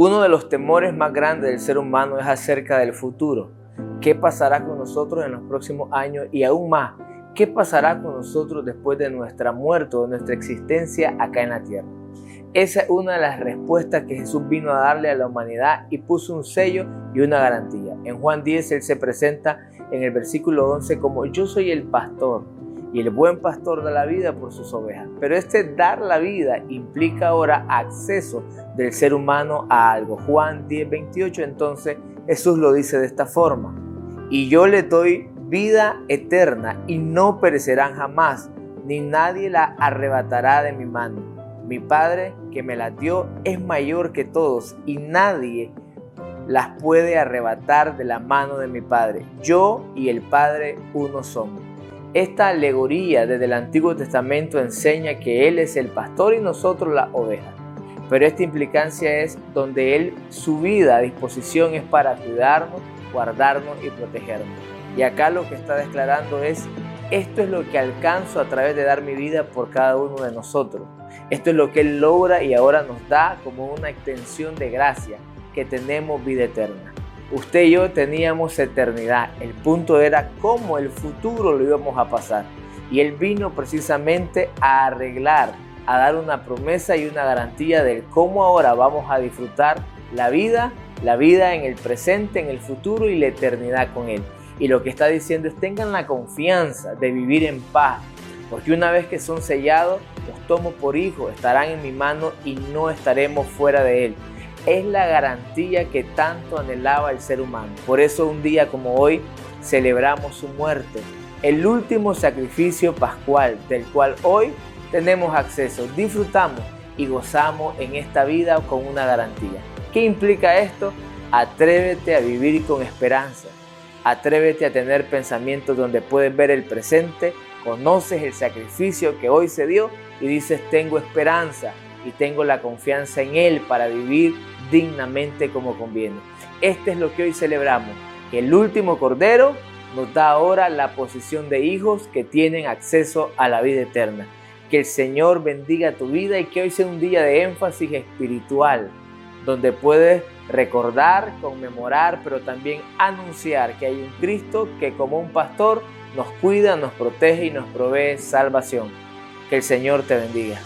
Uno de los temores más grandes del ser humano es acerca del futuro. ¿Qué pasará con nosotros en los próximos años y aún más? ¿Qué pasará con nosotros después de nuestra muerte o de nuestra existencia acá en la tierra? Esa es una de las respuestas que Jesús vino a darle a la humanidad y puso un sello y una garantía. En Juan 10 Él se presenta en el versículo 11 como yo soy el pastor y el buen pastor da la vida por sus ovejas. Pero este dar la vida implica ahora acceso del ser humano a algo. Juan 10, 28, entonces Jesús lo dice de esta forma. Y yo le doy vida eterna y no perecerán jamás, ni nadie la arrebatará de mi mano. Mi Padre que me la dio es mayor que todos y nadie las puede arrebatar de la mano de mi Padre. Yo y el Padre uno somos. Esta alegoría desde el Antiguo Testamento enseña que Él es el pastor y nosotros la oveja. Pero esta implicancia es donde Él, su vida a disposición es para cuidarnos, guardarnos y protegernos. Y acá lo que está declarando es, esto es lo que alcanzo a través de dar mi vida por cada uno de nosotros. Esto es lo que Él logra y ahora nos da como una extensión de gracia, que tenemos vida eterna. Usted y yo teníamos eternidad. El punto era cómo el futuro lo íbamos a pasar. Y Él vino precisamente a arreglar, a dar una promesa y una garantía de cómo ahora vamos a disfrutar la vida, la vida en el presente, en el futuro y la eternidad con Él. Y lo que está diciendo es tengan la confianza de vivir en paz, porque una vez que son sellados, los tomo por hijos, estarán en mi mano y no estaremos fuera de Él es la garantía que tanto anhelaba el ser humano. Por eso un día como hoy celebramos su muerte, el último sacrificio pascual del cual hoy tenemos acceso, disfrutamos y gozamos en esta vida con una garantía. ¿Qué implica esto? Atrévete a vivir con esperanza. Atrévete a tener pensamientos donde puedes ver el presente, conoces el sacrificio que hoy se dio y dices tengo esperanza, y tengo la confianza en Él para vivir dignamente como conviene. Este es lo que hoy celebramos, el último Cordero nos da ahora la posición de hijos que tienen acceso a la vida eterna. Que el Señor bendiga tu vida y que hoy sea un día de énfasis espiritual, donde puedes recordar, conmemorar, pero también anunciar que hay un Cristo que como un pastor nos cuida, nos protege y nos provee salvación. Que el Señor te bendiga.